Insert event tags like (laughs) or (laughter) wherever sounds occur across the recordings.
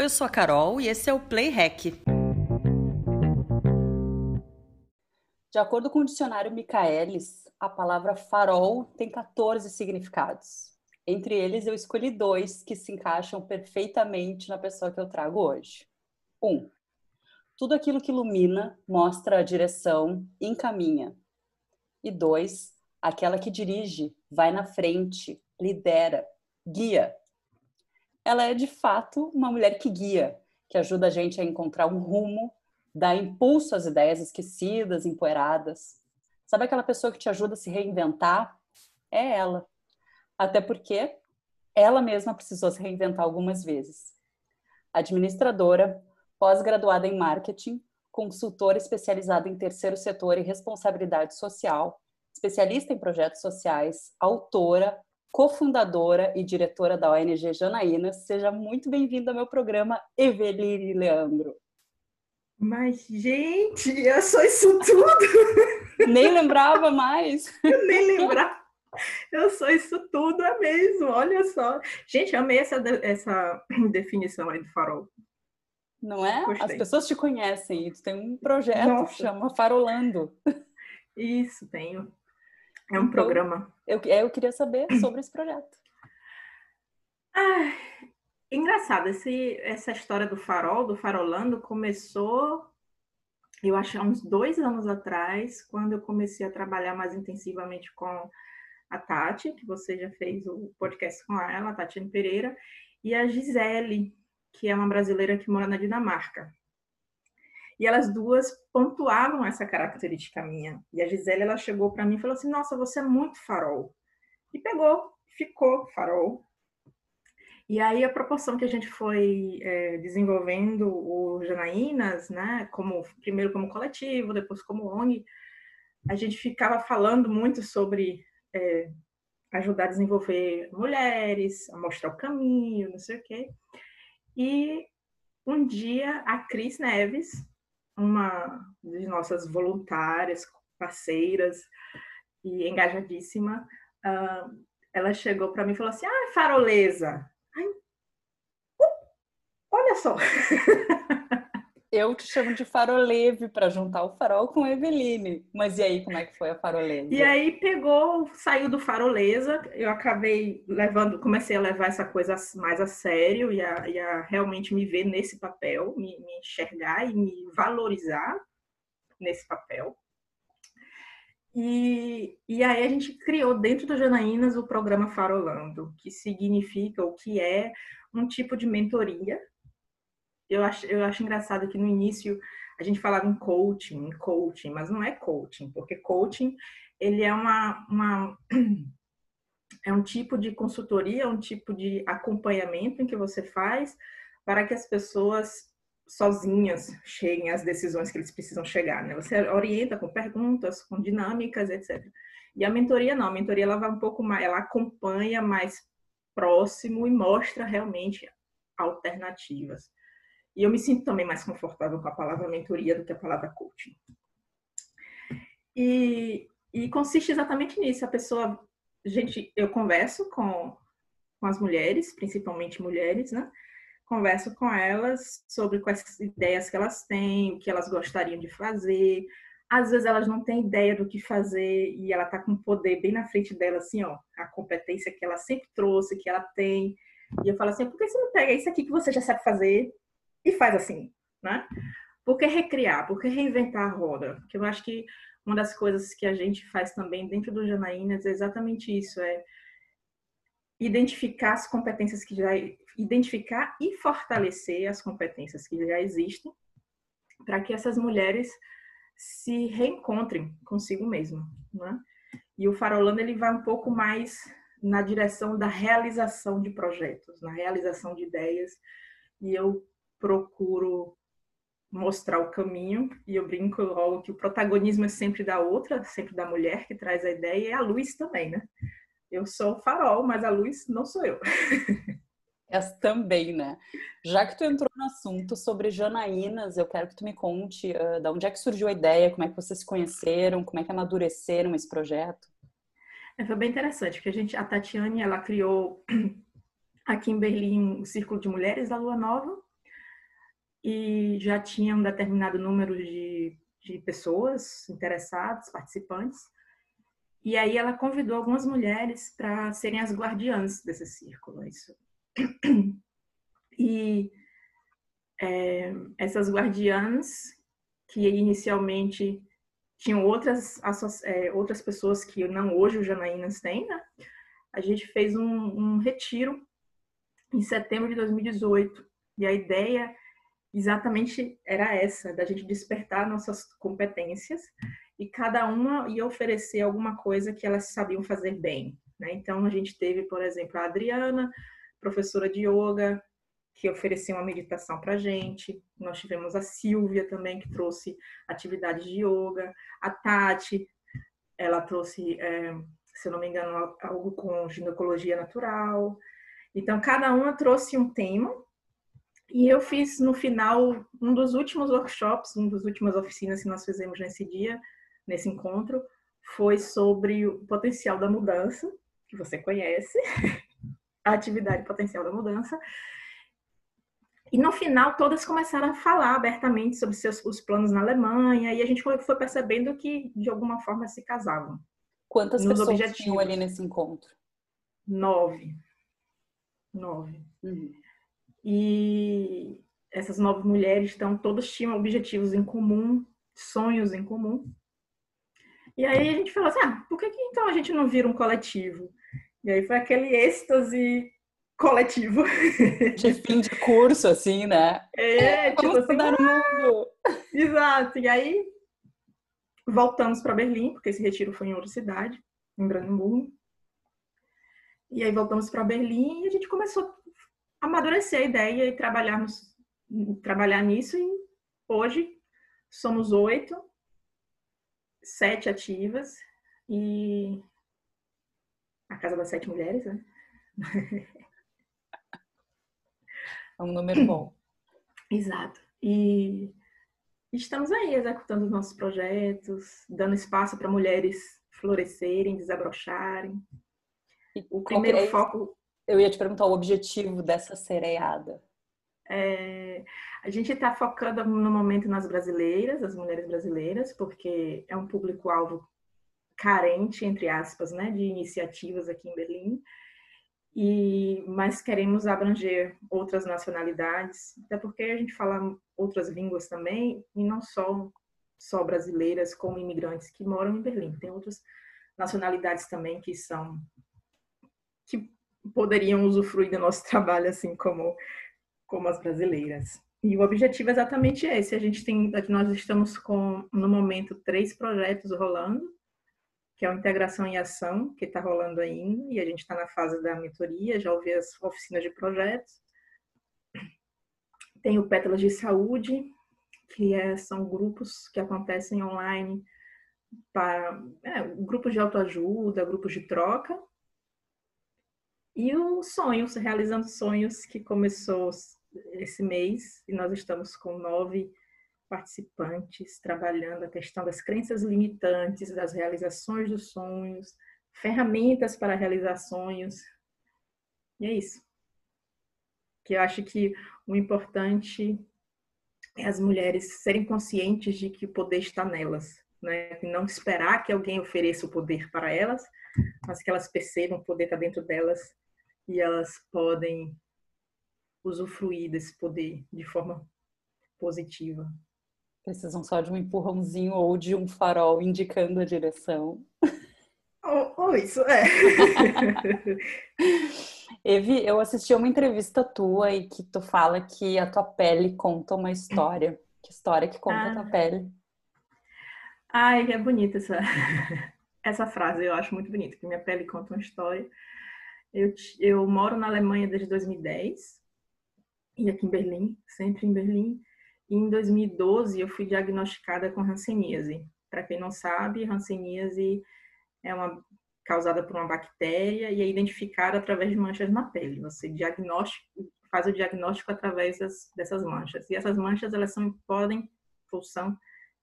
Eu sou a Carol e esse é o Play Hack. De acordo com o dicionário Michaelis, a palavra farol tem 14 significados. Entre eles, eu escolhi dois que se encaixam perfeitamente na pessoa que eu trago hoje. Um, tudo aquilo que ilumina, mostra a direção, encaminha. E dois, aquela que dirige, vai na frente, lidera, guia. Ela é de fato uma mulher que guia, que ajuda a gente a encontrar um rumo, dá impulso às ideias esquecidas, empoeiradas. Sabe aquela pessoa que te ajuda a se reinventar? É ela. Até porque ela mesma precisou se reinventar algumas vezes. Administradora, pós-graduada em marketing, consultora especializada em terceiro setor e responsabilidade social, especialista em projetos sociais, autora, cofundadora e diretora da ONG Janaína. Seja muito bem-vinda ao meu programa Eveline Leandro. Mas, gente, eu sou isso tudo! (laughs) Nem lembrava mais. Eu nem lembrava. Eu sou isso tudo, é mesmo, olha só. Gente, amei essa, essa (clears throat) definição aí do farol. Não é? Gostei. As pessoas te conhecem e tu tem um projeto Nossa. que chama Farolando. Isso, tenho. É um então, programa. Eu, eu queria saber (clears throat) sobre esse projeto. Ah, engraçado, esse, essa história do farol, do farolando, começou, eu acho, há uns dois anos atrás, quando eu comecei a trabalhar mais intensivamente com a Tati, que você já fez o podcast com ela, a Tatiane Pereira, e a Gisele, que é uma brasileira que mora na Dinamarca. E elas duas pontuavam essa característica minha. E a Gisele, ela chegou para mim e falou assim: Nossa, você é muito farol. E pegou, ficou farol. E aí a proporção que a gente foi é, desenvolvendo o Janaínas, né, como primeiro como coletivo, depois como ONG, a gente ficava falando muito sobre é, ajudar a desenvolver mulheres, a mostrar o caminho, não sei o quê. E um dia a Cris Neves, uma de nossas voluntárias, parceiras e engajadíssima, uh, ela chegou para mim e falou assim: Ah, farolesa. Ai, uh, olha só. (laughs) Eu te chamo de faroleve para juntar o farol com Eveline. Mas e aí, como é que foi a faroleza? E aí pegou, saiu do faroleza, eu acabei levando, comecei a levar essa coisa mais a sério e a, e a realmente me ver nesse papel, me, me enxergar e me valorizar nesse papel. E, e aí a gente criou dentro do Janaínas o programa Farolando, que significa o que é um tipo de mentoria eu acho, eu acho engraçado que no início a gente falava em coaching, em coaching, mas não é coaching, porque coaching ele é uma, uma (clears throat) é um tipo de consultoria, um tipo de acompanhamento em que você faz para que as pessoas sozinhas cheguem às decisões que eles precisam chegar, né? Você orienta com perguntas, com dinâmicas, etc. E a mentoria não, a mentoria ela vai um pouco mais, ela acompanha mais próximo e mostra realmente alternativas. E eu me sinto também mais confortável com a palavra mentoria do que a palavra coaching. E, e consiste exatamente nisso. A pessoa, gente, eu converso com, com as mulheres, principalmente mulheres, né? Converso com elas sobre quais ideias que elas têm, o que elas gostariam de fazer. Às vezes elas não têm ideia do que fazer e ela está com poder bem na frente dela, assim, ó, a competência que ela sempre trouxe, que ela tem. E eu falo assim, por que você não pega isso aqui que você já sabe fazer e faz assim, né? Por que recriar? Por que reinventar a roda? Porque eu acho que uma das coisas que a gente faz também dentro do Janaínas é exatamente isso, é identificar as competências que já identificar e fortalecer as competências que já existem para que essas mulheres se reencontrem consigo mesmo, né? E o Farolando ele vai um pouco mais na direção da realização de projetos, na realização de ideias. E eu procuro mostrar o caminho e eu brinco logo que o protagonismo é sempre da outra, sempre da mulher que traz a ideia e a luz também, né? Eu sou o farol, mas a luz não sou eu. (laughs) Essa também, né? Já que tu entrou no assunto sobre Janaínas, eu quero que tu me conte uh, da onde é que surgiu a ideia, como é que vocês se conheceram, como é que amadureceram esse projeto. É, foi bem interessante, porque a gente, a Tatiane, ela criou (clears throat) aqui em Berlim o Círculo de Mulheres da Lua Nova, e já tinha um determinado número de, de pessoas interessadas, participantes. E aí ela convidou algumas mulheres para serem as guardiãs desse círculo. Isso. E é, essas guardiãs, que inicialmente tinham outras, é, outras pessoas que não hoje o Janaínas tem, né? A gente fez um, um retiro em setembro de 2018. E a ideia exatamente era essa, da gente despertar nossas competências e cada uma ia oferecer alguma coisa que elas sabiam fazer bem. Né? Então, a gente teve, por exemplo, a Adriana, professora de yoga, que ofereceu uma meditação para gente. Nós tivemos a Silvia também, que trouxe atividades de yoga. A Tati, ela trouxe, é, se eu não me engano, algo com ginecologia natural. Então, cada uma trouxe um tema. E eu fiz, no final, um dos últimos workshops, uma das últimas oficinas que nós fizemos nesse dia, nesse encontro, foi sobre o potencial da mudança, que você conhece, (laughs) a atividade potencial da mudança. E no final, todas começaram a falar abertamente sobre seus os planos na Alemanha, e a gente foi, foi percebendo que, de alguma forma, se casavam. Quantas pessoas objetivos. tinham ali nesse encontro? Nove. Nove. Uhum. E essas nove mulheres, então, todas tinham objetivos em comum, sonhos em comum. E aí a gente falou assim, ah, por que, que então a gente não vira um coletivo? E aí foi aquele êxtase coletivo. (laughs) De fim de curso, assim, né? É, tipo Vamos assim, no mundo. Exato. E aí voltamos para Berlim, porque esse retiro foi em outra cidade, em Brandenburgo. E aí voltamos para Berlim e a gente começou amadurecer a ideia e trabalharmos, trabalhar nisso. E hoje somos oito, sete ativas e a Casa das Sete Mulheres, né? É um número bom. (clears throat) Exato. E estamos aí executando os nossos projetos, dando espaço para mulheres florescerem, desabrocharem. E o primeiro é foco. Eu ia te perguntar o objetivo dessa sereada. É, a gente está focando no momento nas brasileiras, as mulheres brasileiras, porque é um público-alvo carente, entre aspas, né, de iniciativas aqui em Berlim e mas queremos abranger outras nacionalidades, até porque a gente fala outras línguas também e não só só brasileiras como imigrantes que moram em Berlim. Tem outras nacionalidades também que são que poderiam usufruir do nosso (laughs) trabalho assim como como as brasileiras. E o objetivo é exatamente esse. A gente tem nós estamos com no momento três projetos rolando que é o Integração em Ação, que está rolando ainda, e a gente está na fase da mentoria, já ouvi as oficinas de projetos. Tem o Pétalas de Saúde, que é, são grupos que acontecem online para é, grupos de autoajuda, grupos de troca. E o Sonhos, Realizando Sonhos, que começou esse mês, e nós estamos com nove participantes trabalhando a questão das crenças limitantes, das realizações dos sonhos, ferramentas para realizar sonhos. E é isso. Que eu acho que o importante é as mulheres serem conscientes de que o poder está nelas, né? E não esperar que alguém ofereça o poder para elas, mas que elas percebam o poder está dentro delas e elas podem usufruir desse poder de forma positiva. Precisam só de um empurrãozinho ou de um farol indicando a direção. Ou, ou isso, é. (laughs) Evi, eu assisti a uma entrevista tua e que tu fala que a tua pele conta uma história. Que história que conta ah. a tua ah. pele? Ai, é bonita essa, (laughs) essa frase, eu acho muito bonita, que minha pele conta uma história. Eu, eu moro na Alemanha desde 2010 e aqui em Berlim, sempre em Berlim. E em 2012 eu fui diagnosticada com hanseníase. Para quem não sabe, hanseníase é uma causada por uma bactéria e é identificada através de manchas na pele. Você faz o diagnóstico através das, dessas manchas. E essas manchas elas são, podem ou são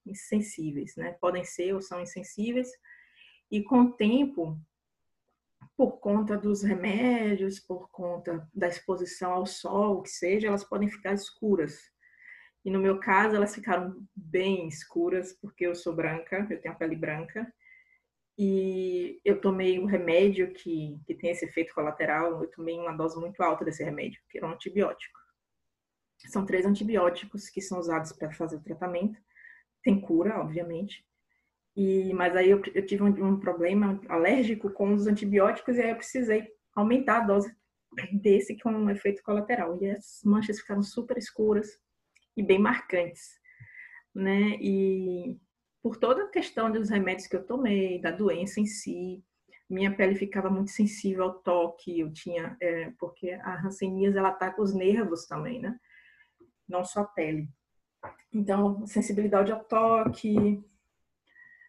insensíveis, né? Podem ser ou são insensíveis. E com o tempo, por conta dos remédios, por conta da exposição ao sol, que seja, elas podem ficar escuras. E no meu caso, elas ficaram bem escuras, porque eu sou branca, eu tenho a pele branca. E eu tomei um remédio que, que tem esse efeito colateral. Eu tomei uma dose muito alta desse remédio, que era um antibiótico. São três antibióticos que são usados para fazer o tratamento. Tem cura, obviamente. E, mas aí eu, eu tive um, um, problema alérgico com os antibióticos e aí eu precisei aumentar a dose desse com um efeito colateral. E as manchas ficaram super escuras e bem marcantes, né? E por toda a questão dos remédios que eu tomei, da doença em si, minha pele ficava muito sensível ao toque, eu tinha, é, porque a hanseníase ela ataca os nervos também, né? Não só a pele. Então, sensibilidade ao toque,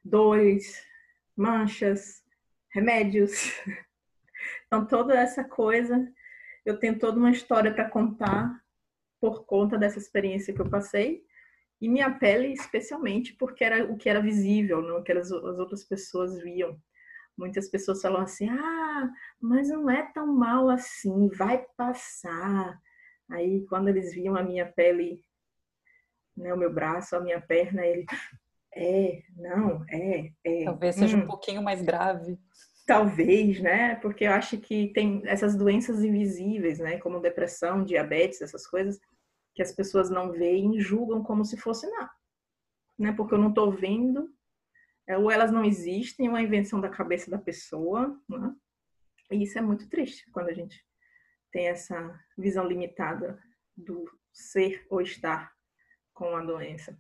dores, manchas, remédios. (laughs) Então, toda essa coisa, eu tenho toda uma história para contar por conta dessa experiência que eu passei e minha pele especialmente porque era o que era visível, não o que as, as outras pessoas viam. Muitas pessoas falam assim: "Ah, mas não é tão mal assim, vai passar". Aí quando eles viam a minha pele, né, o meu braço, a minha perna, ele é, não, é, é. Talvez seja hum. um pouquinho mais grave. Talvez, né? Porque eu acho que tem essas doenças invisíveis, né? Como depressão, diabetes, essas coisas, que as pessoas não veem e julgam como se fosse nada. Né? Porque eu não estou vendo, é, ou elas não existem, ou é uma invenção da cabeça da pessoa, né? E isso é muito triste quando a gente tem essa visão limitada do ser ou estar com a doença.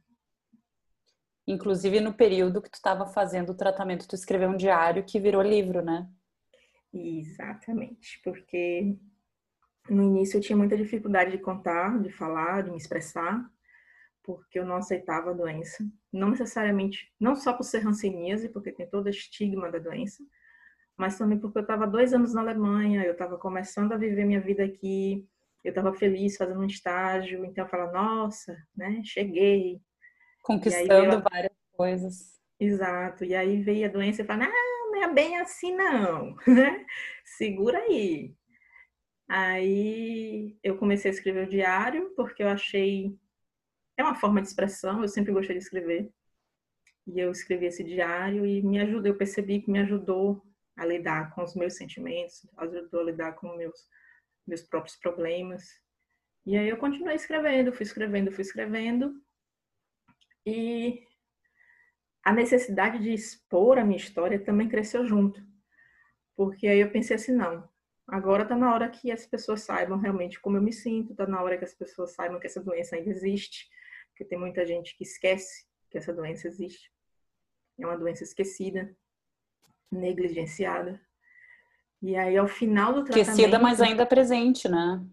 Inclusive, no período que tu estava fazendo o tratamento, tu escreveu um diário que virou livro, né? Exatamente, porque no início eu tinha muita dificuldade de contar, de falar, de me expressar, porque eu não aceitava a doença. Não necessariamente, não só por ser hanseníase, porque tem todo o estigma da doença, mas também porque eu estava dois anos na Alemanha, eu estava começando a viver minha vida aqui, eu estava feliz fazendo um estágio, então eu falava, nossa, né, cheguei, Conquistando eu... várias coisas. Exato. E aí veio a doença e fala, não, não é bem assim não, (laughs) né? Segura aí. Aí eu comecei a escrever o diário, porque eu achei... É uma forma de expressão, eu sempre gostei de escrever. E eu escrevi esse diário e me ajudou, eu percebi que me ajudou a lidar com os meus sentimentos, ajudou a lidar com meus meus próprios problemas. E aí eu continuei escrevendo, fui escrevendo, fui escrevendo. E a necessidade de expor a minha história também cresceu junto. Porque aí eu pensei assim, não, agora está na hora que as pessoas saibam realmente como eu me sinto, está na hora que as pessoas saibam que essa doença ainda existe, porque tem muita gente que esquece que essa doença existe. É uma doença esquecida, negligenciada. E aí, ao final do tratamento... Esquecida, mas ainda presente, né?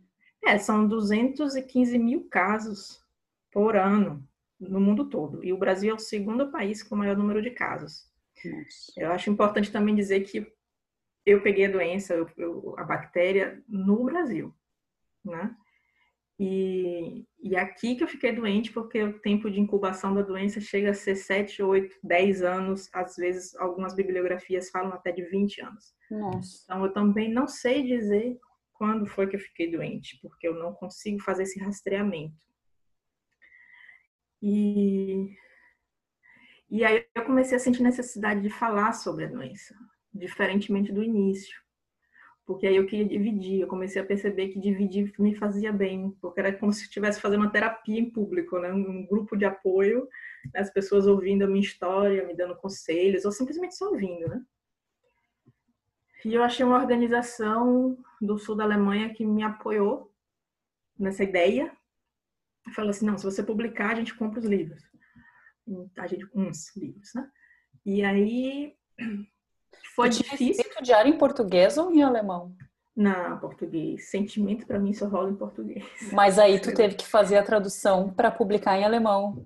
É, são 215 mil casos por ano no mundo todo. E o Brasil é o segundo país com o maior número de casos. Nossa. Eu acho importante também dizer que eu peguei a doença, eu, eu, a bactéria, no Brasil, né? E, e aqui que eu fiquei doente, porque o tempo de incubação da doença chega a ser 7, 8, 10 anos, às vezes algumas bibliografias falam até de 20 anos. Nossa. Então eu também não sei dizer quando foi que eu fiquei doente, porque eu não consigo fazer esse rastreamento. E, e aí eu comecei a sentir necessidade de falar sobre a doença, diferentemente do início. Porque aí eu queria dividir, eu comecei a perceber que dividir me fazia bem, porque era como se estivesse fazendo uma terapia em público, né? um grupo de apoio, né? as pessoas ouvindo a minha história, me dando conselhos, ou simplesmente só ouvindo, né? E eu achei uma organização do sul da Alemanha que me apoiou nessa ideia, falou assim, não, se você publicar, a gente compra os livros. A gente, uns livros, né? E aí (clears throat) foi Você difícil. Tinha diário em português ou em alemão? Não, português. Sentimento para mim só rola em português. Mas aí tu (laughs) teve que fazer a tradução para publicar em alemão.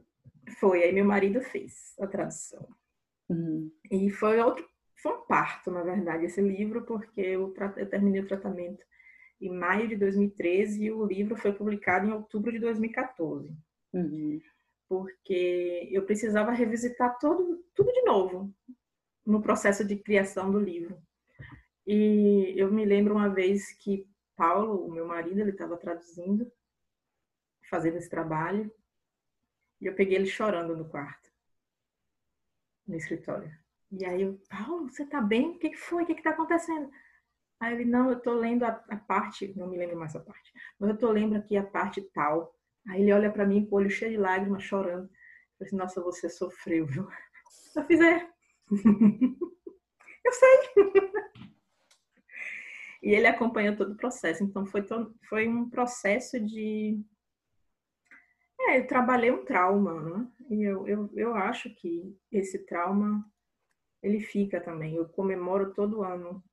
Foi, aí meu marido fez a tradução. Uhum. E foi outro, foi um parto, na verdade, esse livro, porque eu, eu terminei o tratamento em maio de 2013 e o livro foi publicado em outubro de 2014. Uhum. Porque eu precisava revisitar todo, tudo de novo no processo de criação do livro. E eu me lembro uma vez que Paulo, o meu marido, ele estava traduzindo, fazendo esse trabalho, E eu peguei ele chorando no quarto, no escritório. E aí eu, Paulo, você tá bem? O que foi? O que que tá acontecendo? Aí ele, não, eu tô lendo a, a parte, não me lembro mais a parte, mas eu tô lendo aqui a parte tal. Aí ele olha para mim com o olho cheio de lágrimas, chorando. Eu assim, nossa, você sofreu, viu? (laughs) Eu fiz, é. (laughs) eu sei. (laughs) e ele acompanhou todo o processo. Então foi, foi um processo de. É, eu trabalhei um trauma, né? E eu, eu, eu acho que esse trauma ele fica também. Eu comemoro todo ano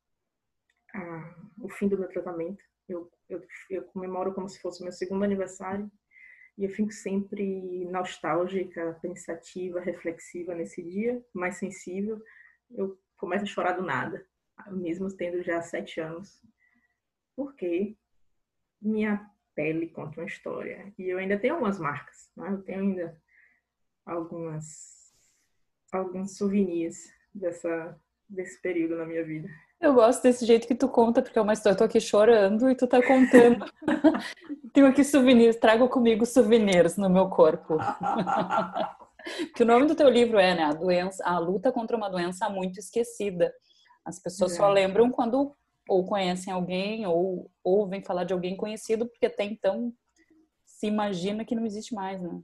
o fim do meu tratamento. Eu, eu, eu comemoro como se fosse meu segundo aniversário. E eu fico sempre nostálgica, pensativa, reflexiva nesse dia, mais sensível. Eu começo a chorar do nada, mesmo tendo já sete anos. Porque minha pele conta uma história. E eu ainda tenho algumas marcas, né? eu tenho ainda algumas, alguns souvenirs dessa, desse período na minha vida. Eu gosto desse jeito que tu conta, porque é uma história, eu tô aqui chorando e tu tá contando. (laughs) Tenho aqui souvenirs, trago comigo souvenirs no meu corpo. (laughs) que o nome do teu livro é, né, a doença, a luta contra uma doença muito esquecida. As pessoas é. só lembram quando ou conhecem alguém ou ouvem falar de alguém conhecido, porque até então se imagina que não existe mais, né?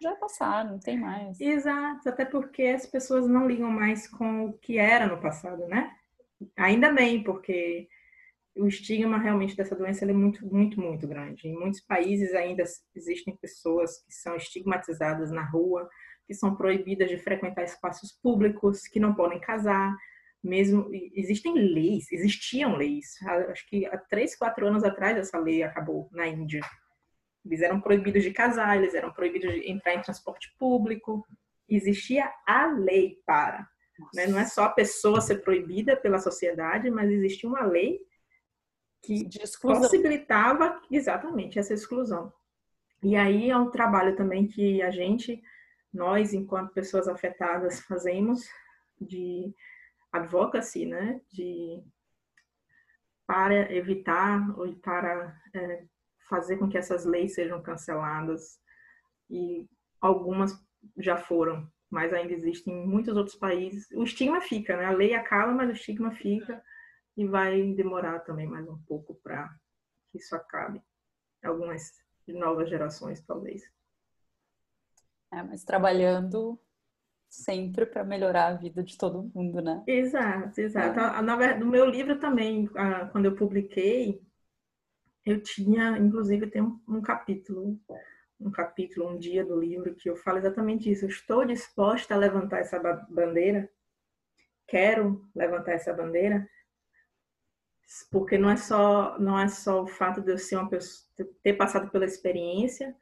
Já passado, não tem mais. Exato, até porque as pessoas não ligam mais com o que era no passado, né? Ainda bem, porque o estigma realmente dessa doença é muito, muito, muito grande. Em muitos países ainda existem pessoas que são estigmatizadas na rua, que são proibidas de frequentar espaços públicos, que não podem casar. Mesmo existem leis, existiam leis. Acho que há três, quatro anos atrás essa lei acabou na Índia. Eles eram proibidos de casar, eles eram proibidos de entrar em transporte público. Existia a lei para. Né? Não é só a pessoa ser proibida pela sociedade, mas existia uma lei que possibilitava exatamente essa exclusão. E aí é um trabalho também que a gente, nós, enquanto pessoas afetadas, fazemos de advocacy, né? De para evitar ou para é, fazer com que essas leis sejam canceladas e algumas já foram mas ainda existem em muitos outros países. O estigma fica, né? A lei acaba, mas o estigma fica e vai demorar também mais um pouco para que isso acabe. Algumas novas gerações, talvez. É, mas trabalhando sempre para melhorar a vida de todo mundo, né? Exato, exato. É. Na, no meu livro também, quando eu publiquei, eu tinha, inclusive, tem um, um capítulo um capítulo, um dia do livro que eu falo exatamente isso. Eu estou disposta a levantar essa bandeira, quero levantar essa bandeira, porque não é só não é só o fato de eu ser uma pessoa, ter passado pela experiência,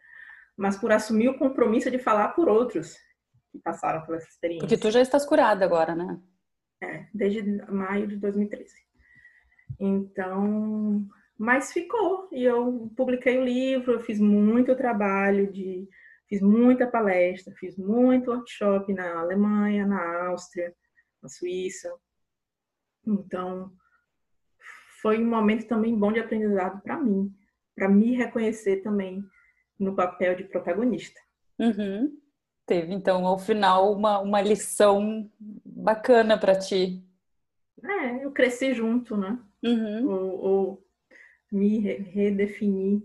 mas por assumir o compromisso de falar por outros que passaram pela experiência. Porque tu já estás curada agora, né? É, desde maio de 2013. Então, mas ficou. E eu publiquei o livro, eu fiz muito trabalho de fiz muita palestra, fiz muito workshop na Alemanha, na Áustria, na Suíça. Então, foi um momento também bom de aprendizado para mim, para me reconhecer também no papel de protagonista. Uhum. Teve, então, ao final, uma, uma lição bacana para ti. É, eu cresci junto, né? Uhum. Ou, ou me redefinir,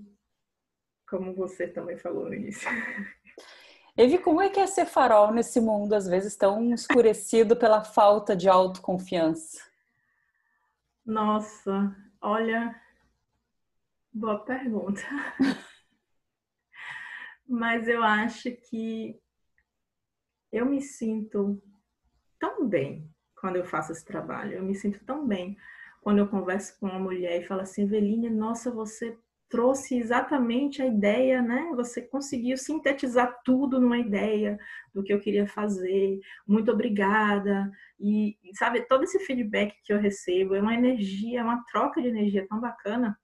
como você também falou no início. (laughs) Evi, como é que é ser farol nesse mundo, às vezes, tão escurecido pela falta de autoconfiança? Nossa, olha, boa pergunta. (laughs) Mas eu acho que eu me sinto tão bem quando eu faço esse trabalho. Eu me sinto tão bem quando eu converso com uma mulher e falo assim, Eveline, nossa, você trouxe exatamente a ideia, né? Você conseguiu sintetizar tudo numa ideia do que eu queria fazer. Muito obrigada. E, sabe, todo esse feedback que eu recebo é uma energia, é uma troca de energia tão bacana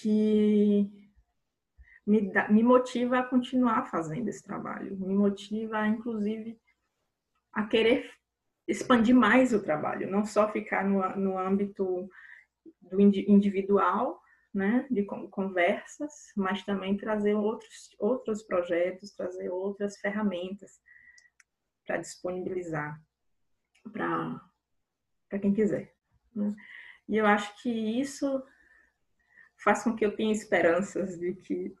que me, dá, me motiva a continuar fazendo esse trabalho. Me motiva, inclusive, a querer expandir mais o trabalho, não só ficar no, no âmbito do individual, né, de conversas, mas também trazer outros, outros projetos, trazer outras ferramentas para disponibilizar para quem quiser. Né? E eu acho que isso faz com que eu tenha esperanças de que,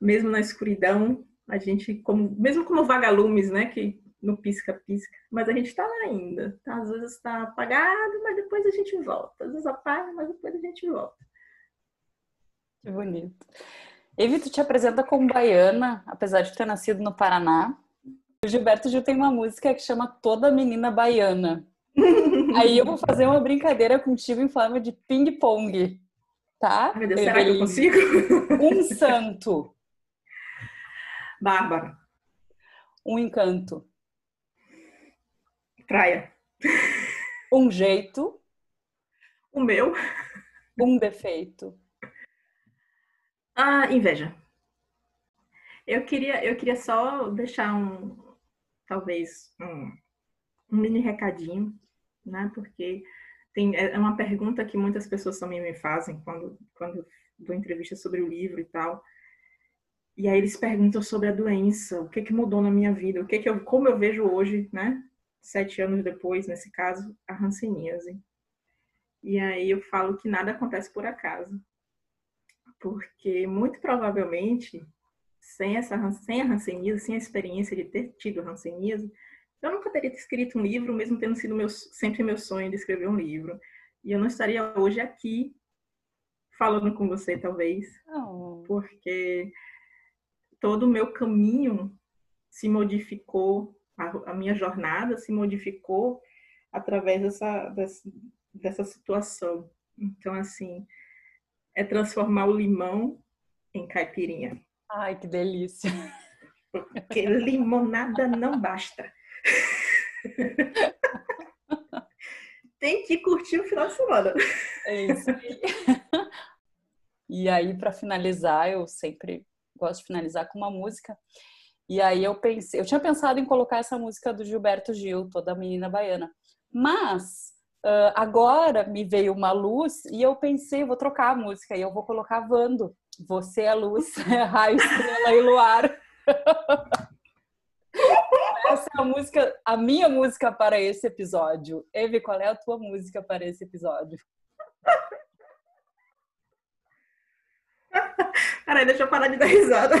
mesmo na escuridão, a gente, como, mesmo como vagalumes, né, que no pisca-pisca, mas a gente está lá ainda. Tá? Às vezes está apagado, mas depois a gente volta. Às vezes apaga, mas depois a gente volta. Que bonito. Evi, tu te apresenta como baiana, apesar de ter nascido no Paraná. O Gilberto Gil tem uma música que chama Toda Menina Baiana. (laughs) Aí eu vou fazer uma brincadeira contigo em forma de ping-pong. Tá? Meu Deus, será que eu consigo? (laughs) Um santo. Bárbara. Um encanto. Praia. Um jeito. O meu. Um defeito. Ah, inveja. Eu queria, eu queria só deixar um, talvez, um, um mini recadinho, né? Porque tem, é, é uma pergunta que muitas pessoas também me fazem quando, quando dou entrevista sobre o livro e tal. E aí eles perguntam sobre a doença, o que que mudou na minha vida, o que que eu, como eu vejo hoje, né? Sete anos depois, nesse caso, a hanseníase. E aí eu falo que nada acontece por acaso porque muito provavelmente sem essa sem a hanseníase, sem a experiência de ter tido a hanseníase, eu nunca teria escrito um livro, mesmo tendo sido meu, sempre meu sonho de escrever um livro. E eu não estaria hoje aqui falando com você, talvez, oh. porque todo o meu caminho se modificou, a, a, minha jornada se modificou através dessa, dessa, dessa situação. Então, assim, é transformar o limão em caipirinha. Ai, que delícia! Porque limonada não basta. (laughs) Tem que curtir o final de semana. É isso aí. E aí, para finalizar, eu sempre gosto de finalizar com uma música. E aí eu pensei, eu tinha pensado em colocar essa música do Gilberto Gil, toda menina baiana. Mas Uh, agora me veio uma luz e eu pensei, vou trocar a música e eu vou colocar Vando. Você é luz, (laughs) raio, estrela e luar. (laughs) Essa é a música, a minha música para esse episódio. Eve, qual é a tua música para esse episódio? (laughs) Peraí, deixa eu parar de dar risada.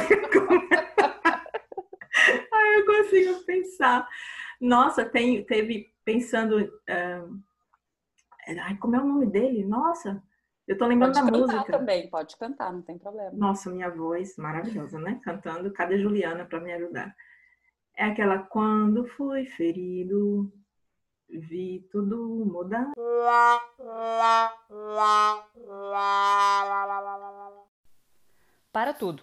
Consigo pensar. Nossa, tem, teve pensando. Uh Ai, como é o nome dele? Nossa, eu tô lembrando pode da música. também, pode cantar, não tem problema. Nossa, minha voz maravilhosa, né? Cantando. Cadê Juliana para me ajudar? É aquela quando fui ferido, vi tudo mudar. Para tudo.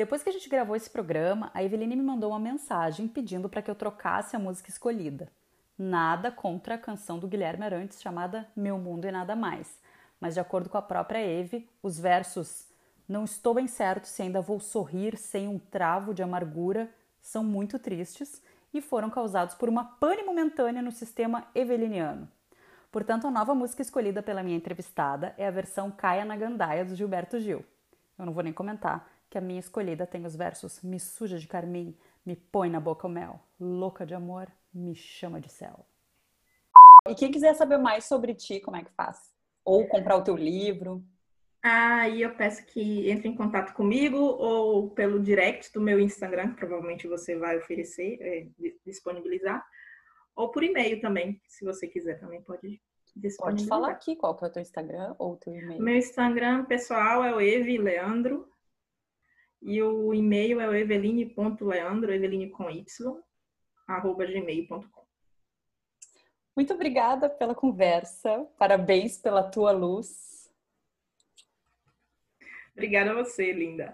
Depois que a gente gravou esse programa, a Eveline me mandou uma mensagem pedindo para que eu trocasse a música escolhida. Nada contra a canção do Guilherme Arantes chamada Meu Mundo e Nada Mais. Mas, de acordo com a própria Eve, os versos Não estou bem certo se ainda vou sorrir sem um travo de amargura são muito tristes e foram causados por uma pane momentânea no sistema eveliniano. Portanto, a nova música escolhida pela minha entrevistada é a versão Caia na Gandaia do Gilberto Gil. Eu não vou nem comentar que a minha escolhida tem os versos Me suja de carmim, me põe na boca o mel, louca de amor, me chama de céu. E quem quiser saber mais sobre ti, como é que faz? Ou comprar o teu livro? Aí eu peço que entre em contato comigo ou pelo direct do meu Instagram, que provavelmente você vai oferecer, é, disponibilizar, ou por e-mail também, se você quiser também pode disponibilizar. Pode falar aqui qual que é o teu Instagram ou o teu e-mail. Meu Instagram pessoal é o Eve Leandro e o e-mail é o eveline.leandro, eveline com Y, arroba gmail.com. Muito obrigada pela conversa. Parabéns pela tua luz. Obrigada a você, linda.